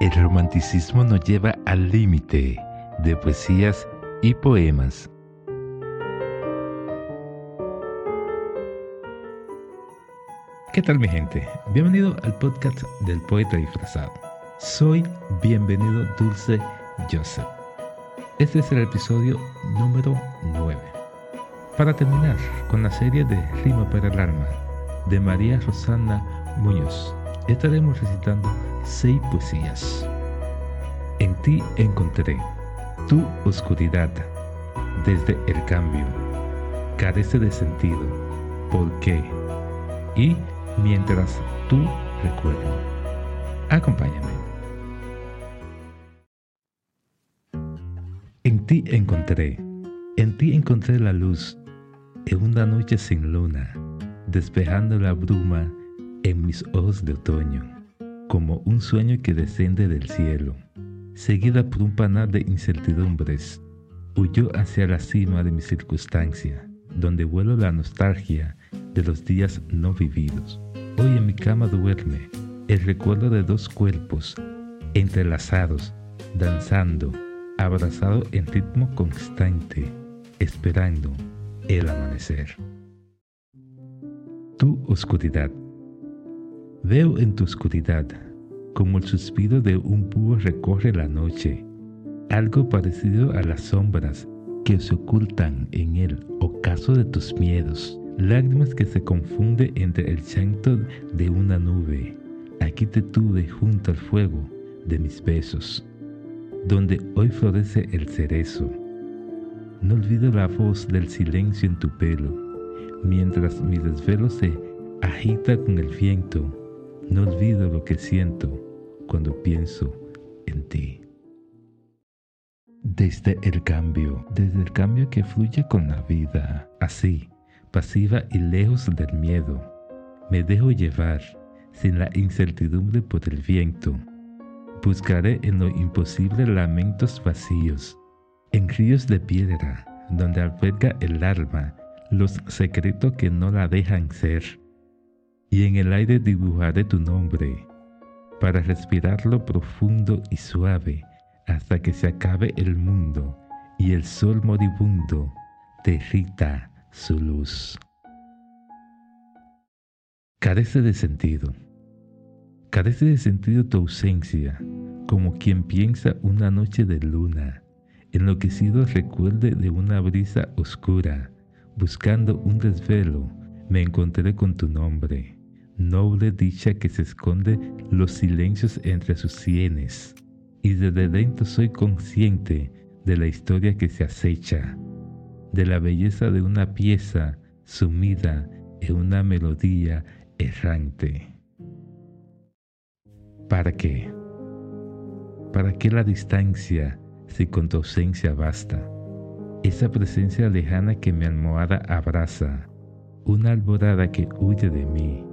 el romanticismo nos lleva al límite de poesías y poemas. ¿Qué tal mi gente? Bienvenido al podcast del poeta disfrazado. Soy Bienvenido Dulce Joseph. Este es el episodio número 9. Para terminar con la serie de Rima para el Alma de María Rosana Muñoz, estaremos recitando seis poesías. En ti encontré tu oscuridad desde el cambio. Carece de sentido. ¿Por qué? Y mientras tú recuerdo. Acompáñame. En ti encontré, en ti encontré la luz, en una noche sin luna, despejando la bruma en mis ojos de otoño, como un sueño que desciende del cielo, seguida por un panal de incertidumbres, huyó hacia la cima de mi circunstancia, donde vuelo la nostalgia de los días no vividos. Hoy en mi cama duerme el recuerdo de dos cuerpos entrelazados, danzando, abrazados en ritmo constante, esperando el amanecer. Tu oscuridad. Veo en tu oscuridad como el suspiro de un búho recorre la noche, algo parecido a las sombras que se ocultan en el ocaso de tus miedos lágrimas que se confunde entre el llanto de una nube. Aquí te tuve junto al fuego de mis besos, donde hoy florece el cerezo. No olvido la voz del silencio en tu pelo, mientras mi desvelo se agita con el viento. No olvido lo que siento cuando pienso en ti. Desde el cambio, desde el cambio que fluye con la vida, así pasiva y lejos del miedo. Me dejo llevar sin la incertidumbre por el viento. Buscaré en lo imposible lamentos vacíos, en ríos de piedra, donde alberga el alma los secretos que no la dejan ser. Y en el aire dibujaré tu nombre, para respirarlo profundo y suave hasta que se acabe el mundo y el sol moribundo derrita su luz. Carece de sentido. Carece de sentido tu ausencia, como quien piensa una noche de luna, enloquecido recuerde de una brisa oscura, buscando un desvelo, me encontré con tu nombre, noble dicha que se esconde los silencios entre sus sienes, y desde dentro soy consciente de la historia que se acecha de la belleza de una pieza sumida en una melodía errante. ¿Para qué? ¿Para qué la distancia si con tu ausencia basta? Esa presencia lejana que mi almohada abraza, una alborada que huye de mí.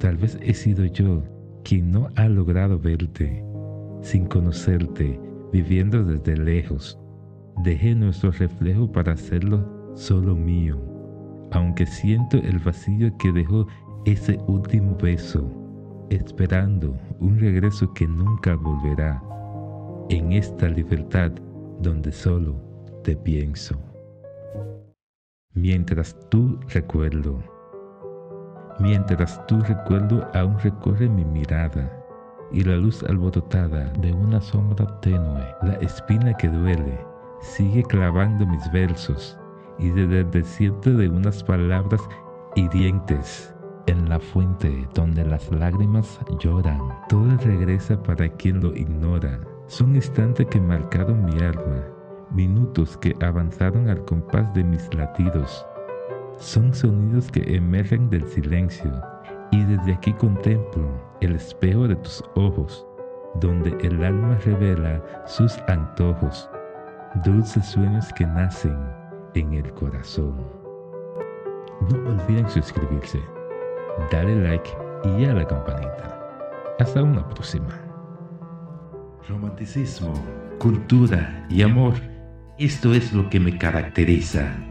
Tal vez he sido yo quien no ha logrado verte, sin conocerte, viviendo desde lejos, Dejé nuestro reflejo para hacerlo solo mío, aunque siento el vacío que dejó ese último beso, esperando un regreso que nunca volverá, en esta libertad donde solo te pienso. Mientras tú recuerdo, mientras tú recuerdo aún recorre mi mirada y la luz alborotada de una sombra tenue, la espina que duele, sigue clavando mis versos y desde el desierto de unas palabras hirientes en la fuente donde las lágrimas lloran, todo regresa para quien lo ignora. Son instantes que marcaron mi alma, minutos que avanzaron al compás de mis latidos. Son sonidos que emergen del silencio y desde aquí contemplo el espejo de tus ojos, donde el alma revela sus antojos dulces sueños que nacen en el corazón. No olviden suscribirse, darle like y a la campanita. Hasta una próxima. Romanticismo, cultura y amor, esto es lo que me caracteriza.